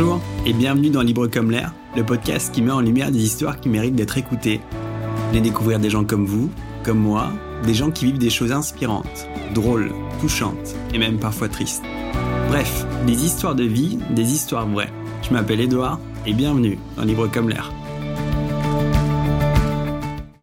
Bonjour et bienvenue dans Libre comme l'air, le podcast qui met en lumière des histoires qui méritent d'être écoutées. Venez découvrir des gens comme vous, comme moi, des gens qui vivent des choses inspirantes, drôles, touchantes et même parfois tristes. Bref, des histoires de vie, des histoires vraies. Je m'appelle Edouard et bienvenue dans Libre comme l'air.